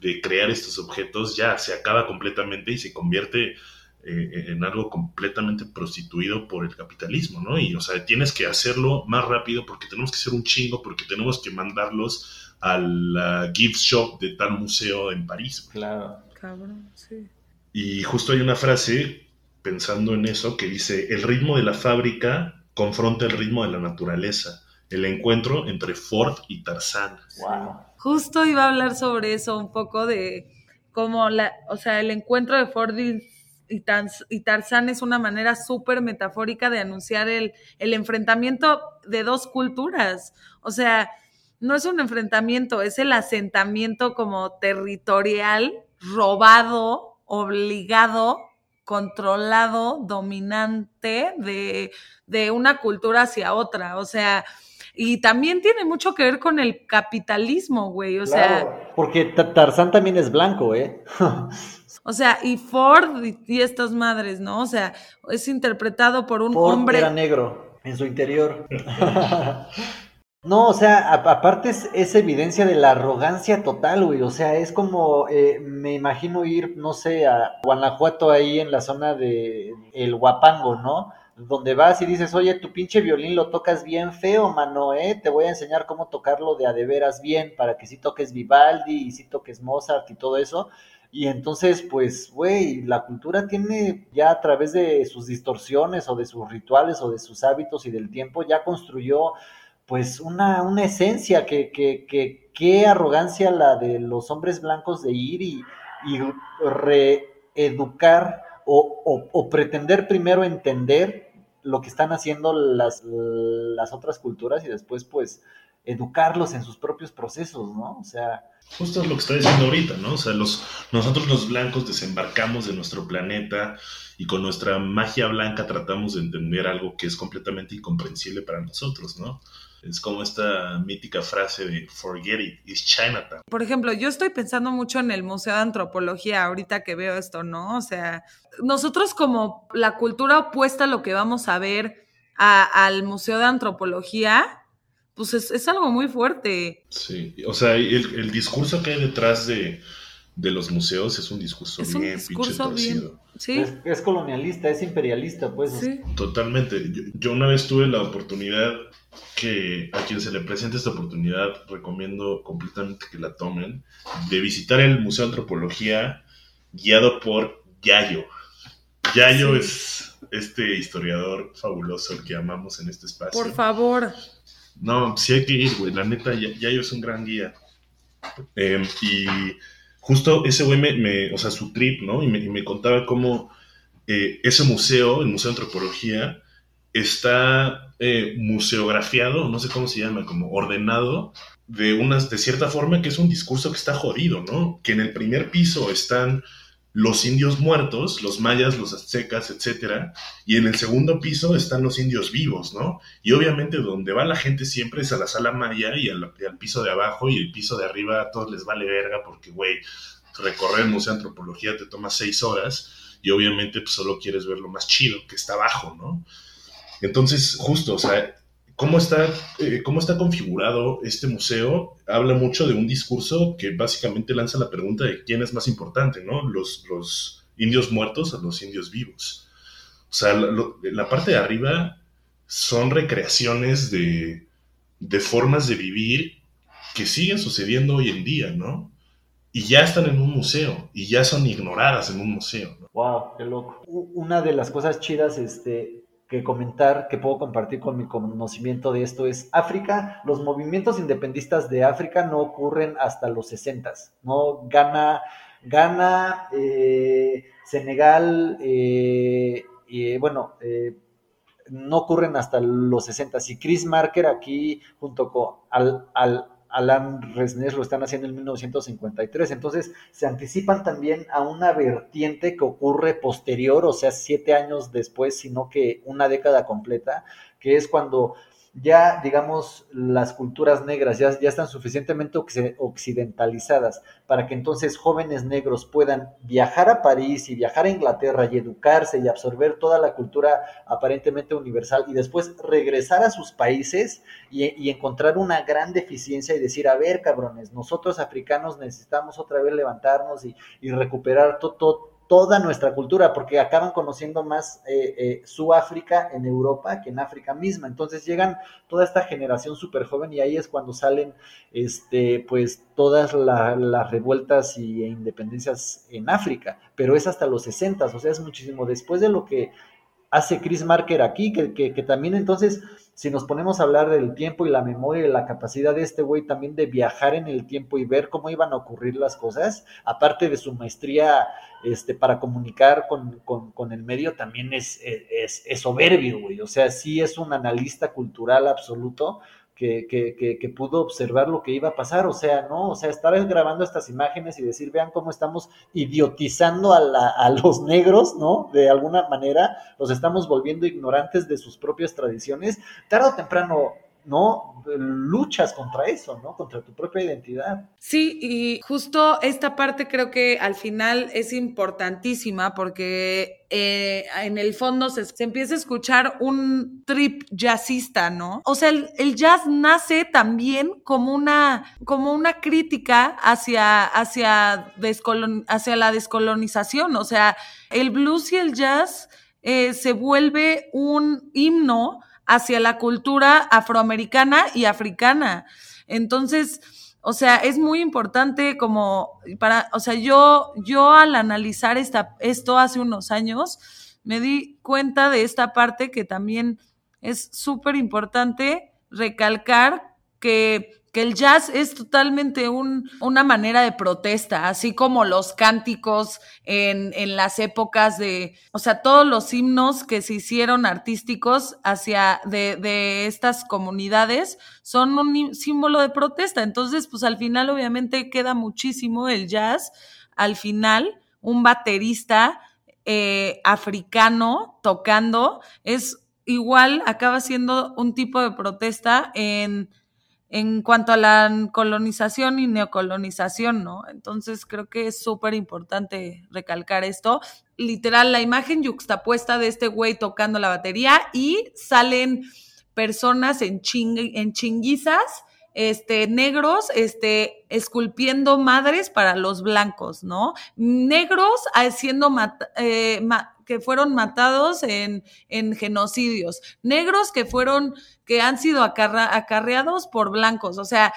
de crear estos objetos ya se acaba completamente y se convierte eh, en algo completamente prostituido por el capitalismo, ¿no? Y, o sea, tienes que hacerlo más rápido porque tenemos que hacer un chingo, porque tenemos que mandarlos al gift shop de tal museo en París. Claro. Cabrón, sí. Y justo hay una frase, pensando en eso, que dice, el ritmo de la fábrica confronta el ritmo de la naturaleza. El encuentro entre Ford y Tarzán. Wow. Justo iba a hablar sobre eso un poco de cómo la, o sea, el encuentro de Ford y, y Tarzán es una manera súper metafórica de anunciar el, enfrentamiento de dos culturas. O sea, no es un enfrentamiento, es el asentamiento como territorial, robado, obligado, controlado, dominante de, de una cultura hacia otra. O sea, y también tiene mucho que ver con el capitalismo, güey. O sea. Porque Tarzán también es blanco, ¿eh? o sea, y Ford y, estas madres, ¿no? O sea, es interpretado por un Ford hombre. Era negro en su interior. No, o sea, aparte es, evidencia de la arrogancia total, güey. O sea, es como, eh, me imagino ir, no sé, a Guanajuato ahí en la zona de El Huapango, ¿no? donde vas y dices, oye, tu pinche violín lo tocas bien feo, mano, ¿eh? Te voy a enseñar cómo tocarlo de a de veras bien, para que sí toques Vivaldi y sí toques Mozart y todo eso. Y entonces, pues, güey, la cultura tiene ya a través de sus distorsiones o de sus rituales o de sus hábitos y del tiempo, ya construyó pues una, una esencia que, que, que, qué arrogancia la de los hombres blancos de ir y, y reeducar o, o, o pretender primero entender lo que están haciendo las, las otras culturas y después pues educarlos en sus propios procesos, ¿no? O sea... Justo es lo que está diciendo ahorita, ¿no? O sea, los, nosotros los blancos desembarcamos de nuestro planeta y con nuestra magia blanca tratamos de entender algo que es completamente incomprensible para nosotros, ¿no? Es como esta mítica frase de forget it, it's Chinatown. Por ejemplo, yo estoy pensando mucho en el Museo de Antropología ahorita que veo esto, ¿no? O sea, nosotros como la cultura opuesta a lo que vamos a ver a, al Museo de Antropología, pues es, es, algo muy fuerte. Sí, o sea, el, el discurso que hay detrás de, de, los museos es un discurso es bien un discurso bien, sí. es, es, colonialista, es imperialista, pues. Sí. Totalmente. Yo, yo, una vez tuve la oportunidad que a quien se le presente esta oportunidad recomiendo completamente que la tomen, de visitar el Museo de Antropología guiado por Yayo. Yayo sí. es este historiador fabuloso que amamos en este espacio. Por favor. No, sí hay que ir, güey. La neta, Yayo es un gran guía. Eh, y justo ese güey me, me, o sea, su trip, ¿no? Y me, y me contaba cómo eh, ese museo, el Museo de Antropología, está eh, museografiado, no sé cómo se llama, como ordenado de unas, de cierta forma que es un discurso que está jodido, ¿no? Que en el primer piso están los indios muertos, los mayas, los aztecas, etcétera, y en el segundo piso están los indios vivos, ¿no? Y obviamente donde va la gente siempre es a la sala maya y al, piso de abajo y el piso de arriba a todos les vale verga porque, güey, recorrer el Museo de Antropología te toma seis horas y obviamente pues, solo quieres ver lo más chido que está abajo, ¿no? Entonces, justo, o sea, cómo está, eh, cómo está configurado este museo habla mucho de un discurso que básicamente lanza la pregunta de quién es más importante, ¿no? Los, los indios muertos o los indios vivos. O sea, lo, la parte de arriba son recreaciones de, de formas de vivir que siguen sucediendo hoy en día, ¿no? y ya están en un museo y ya son ignoradas en un museo. ¿no? Wow, qué loco. Una de las cosas chidas este, que comentar, que puedo compartir con mi conocimiento de esto es África, los movimientos independistas de África no ocurren hasta los 60, ¿no? Gana, Ghana, eh, Senegal, eh, eh, bueno, no ocurren hasta los 60. Y Chris Marker aquí, junto con al, al Alan Resnes lo están haciendo en 1953. Entonces se anticipan también a una vertiente que ocurre posterior, o sea, siete años después, sino que una década completa, que es cuando ya, digamos, las culturas negras ya, ya están suficientemente occidentalizadas para que entonces jóvenes negros puedan viajar a París y viajar a Inglaterra y educarse y absorber toda la cultura aparentemente universal y después regresar a sus países y, y encontrar una gran deficiencia y decir, a ver, cabrones, nosotros africanos necesitamos otra vez levantarnos y, y recuperar todo. To, toda nuestra cultura, porque acaban conociendo más eh, eh, su África en Europa que en África misma. Entonces llegan toda esta generación súper joven y ahí es cuando salen este, pues todas la, las revueltas y e independencias en África, pero es hasta los 60, o sea, es muchísimo después de lo que hace Chris Marker aquí, que, que, que también entonces si nos ponemos a hablar del tiempo y la memoria y la capacidad de este güey también de viajar en el tiempo y ver cómo iban a ocurrir las cosas, aparte de su maestría este, para comunicar con, con, con el medio, también es, es, es soberbio, güey. O sea, sí es un analista cultural absoluto, que, que, que, que, pudo observar lo que iba a pasar, o sea, ¿no? O sea, estar grabando estas imágenes y decir, vean cómo estamos idiotizando a, la, a, los negros, ¿no? De alguna manera, los estamos volviendo ignorantes de sus propias tradiciones, tarde o temprano ¿no? Luchas contra eso, ¿no? Contra tu propia identidad. Sí, y justo esta parte creo que al final es importantísima porque eh, en el fondo se, empieza a escuchar un trip jazzista, ¿no? O sea, el, jazz nace también como una, como una crítica hacia, hacia, hacia la descolonización, o sea, el blues y el jazz eh, se vuelve un himno hacia la cultura afroamericana y africana. Entonces, o sea, es muy importante como para, o sea, yo, yo al analizar esta, esto hace unos años, me di cuenta de esta parte que también es súper importante recalcar que que el jazz es totalmente un, una manera de protesta, así como los cánticos en, en, las épocas de, o sea, todos los himnos que se hicieron artísticos hacia de, de estas comunidades son un símbolo de protesta. Entonces, pues al final obviamente queda muchísimo el jazz. Al final, un baterista eh, africano tocando es igual, acaba siendo un tipo de protesta en en cuanto a la colonización y neocolonización, ¿no? Entonces creo que es súper importante recalcar esto. Literal, la imagen yuxtapuesta de este güey tocando la batería y salen personas en, en chinguizas, este, negros, este, esculpiendo madres para los blancos, ¿no? Negros haciendo, eh, que fueron matados en, en genocidios, negros que fueron, que han sido acarreados por blancos. O sea,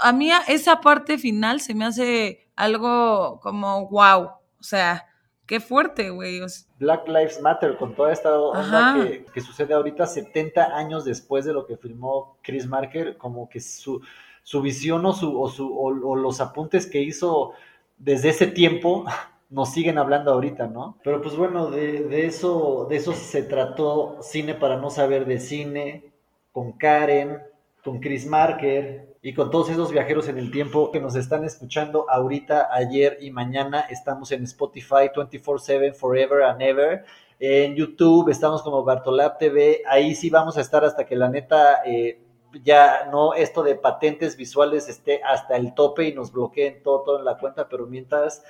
a mí esa parte final se me hace algo como wow. O sea, qué fuerte, güey. Black Lives Matter, con toda esta onda que, sucede ahorita, 70 años después de lo que filmó Chris Marker, como que su, su visión o, su, o, su, o los apuntes que hizo desde ese tiempo nos siguen hablando ahorita, ¿no? Pero pues bueno, de, eso, de eso se trató Cine para no saber de cine, con Karen, con Chris Marker y con todos esos viajeros en el tiempo que nos están escuchando ahorita, ayer y mañana. Estamos en Spotify 24/7, Forever and Ever. En YouTube estamos como Bartolab TV. Ahí sí vamos a estar hasta que la neta eh, ya no esto de patentes visuales esté hasta el tope y nos bloqueen todo, todo en la cuenta. Pero mientras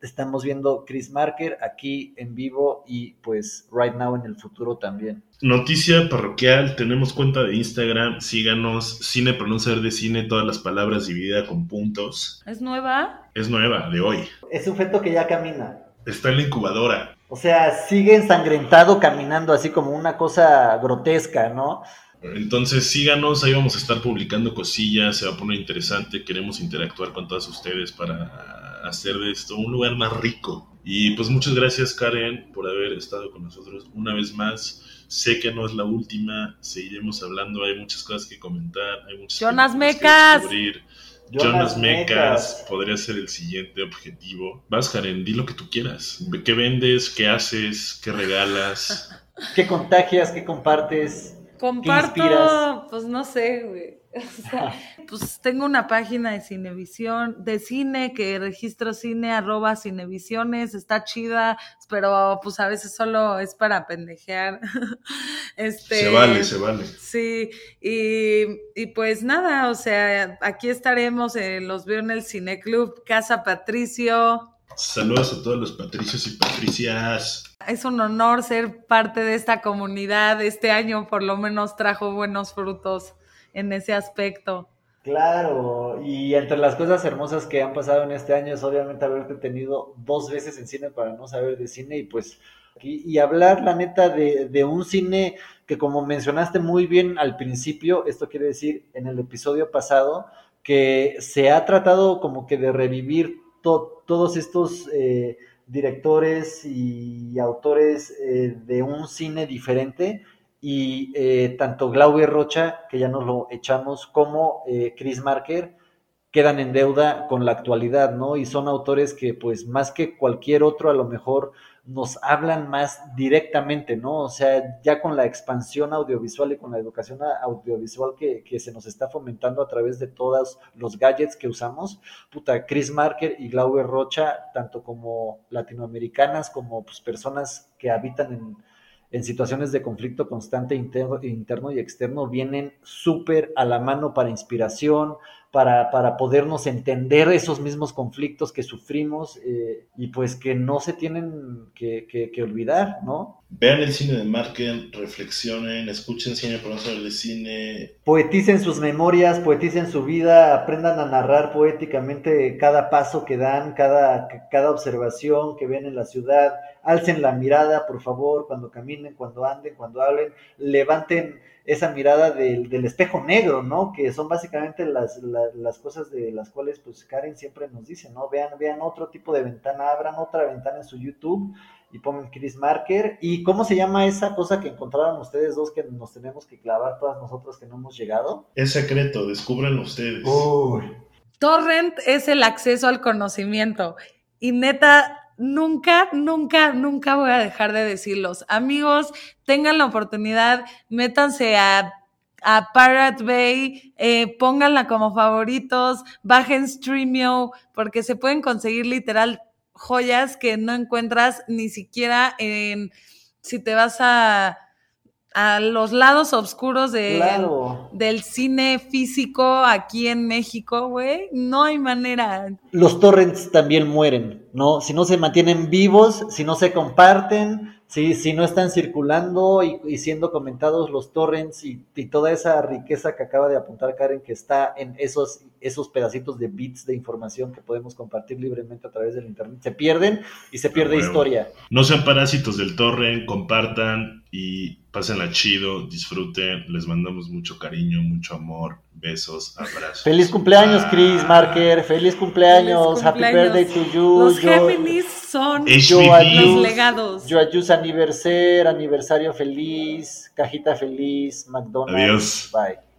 estamos viendo Chris Marker aquí en vivo y pues right now en el futuro también. Noticia parroquial, tenemos cuenta de Instagram, síganos, Cine Pronunciar de Cine, todas las palabras divididas con puntos. ¿Es nueva? Es nueva, de hoy. Es un feto que ya camina. Está en la incubadora. O sea, sigue ensangrentado caminando así como una cosa grotesca, ¿no? Entonces síganos, ahí vamos a estar publicando cosillas, se va a poner interesante, queremos interactuar con todos ustedes para hacer de esto un lugar más rico. Y pues muchas gracias Karen por haber estado con nosotros una vez más. Sé que no es la última, seguiremos hablando, hay muchas cosas que comentar, hay muchas Jonas Mecas. Jonas, Mecas podría ser el siguiente objetivo. Vas Karen, di lo que tú quieras. ¿Qué vendes? ¿Qué haces? ¿Qué regalas? ¿Qué contagias? ¿Qué compartes? Comparto, pues no sé, güey. pues tengo una página de Cinevisión, de cine, que registro cine arroba cinevisiones, está chida, pero pues a veces solo es para pendejear. este, se vale, se vale. Sí, y, pues nada, o sea, aquí estaremos, eh, los veo en el Cineclub Casa Patricio. Saludos a todos los patricios y patricias. Es un honor ser parte de esta comunidad. Este año por lo menos trajo buenos frutos en ese aspecto. Claro, y entre las cosas hermosas que han pasado en este año es obviamente haberte tenido dos veces en cine para no saber de cine y pues y, hablar la neta de, de, un cine que como mencionaste muy bien al principio, esto quiere decir en el episodio pasado, que se ha tratado como que de revivir todos estos eh, directores y autores eh, de un cine diferente y eh, tanto Glaube Rocha, que ya nos lo echamos, como eh, Chris Marker quedan en deuda con la actualidad, ¿no? Y son autores que, pues, más que cualquier otro, a lo mejor nos hablan más directamente, ¿no? O sea, ya con la expansión audiovisual y con la educación audiovisual que, que se nos está fomentando a través de todos los gadgets que usamos, puta, Chris Marker y Glaube Rocha, tanto como latinoamericanas, como pues, personas que habitan en en situaciones de conflicto constante interno, interno y externo vienen súper a la mano para inspiración, para, para podernos entender esos mismos conflictos que sufrimos eh, y pues que no se tienen que, que, que olvidar, ¿no? Vean el cine de Marken, reflexionen, escuchen cine por de cine. Poeticen sus memorias, poeticen su vida, aprendan a narrar poéticamente cada paso que dan, cada, cada observación que ven en la ciudad. Alcen la mirada, por favor, cuando caminen, cuando anden, cuando hablen. Levanten esa mirada del, del espejo negro, ¿no? Que son básicamente las, las, las, cosas de las cuales, pues, Karen siempre nos dice, ¿no? Vean, vean otro tipo de ventana, abran otra ventana en su YouTube y pongan Chris Marker. ¿Y cómo se llama esa cosa que encontraron ustedes dos que nos tenemos que clavar todas nosotros que no hemos llegado? Es secreto, descubren ustedes. Uy. Torrent es el acceso al conocimiento. Y neta, nunca, nunca, nunca voy a dejar de decirlos. Amigos, tengan la oportunidad, métanse a, a Pirate Bay, eh, pónganla como favoritos, bajen Streamio, porque se pueden conseguir literal joyas que no encuentras ni siquiera en, si te vas a, a los lados oscuros de, Claro. del cine físico aquí en México, güey. No hay manera. Los torrents también mueren, ¿no? Si no se mantienen vivos, si no se comparten, si, si no están circulando y, y siendo comentados los torrents y, y toda esa riqueza que acaba de apuntar Karen, que está en esos, esos pedacitos de bits de información que podemos compartir libremente a través del Internet, se pierden y se pierde huevo. historia. No sean parásitos del torrent, compartan y pásenla chido, disfruten. Les mandamos mucho cariño, mucho amor, besos, abrazos. Feliz cumpleaños, Chris Bye. Marker. Feliz cumpleaños. Feliz Happy birthday to you. Los Yo- Géminis son Yo los legados. Joayus aniversario, aniversario feliz, cajita feliz, McDonald's. Adiós. Bye.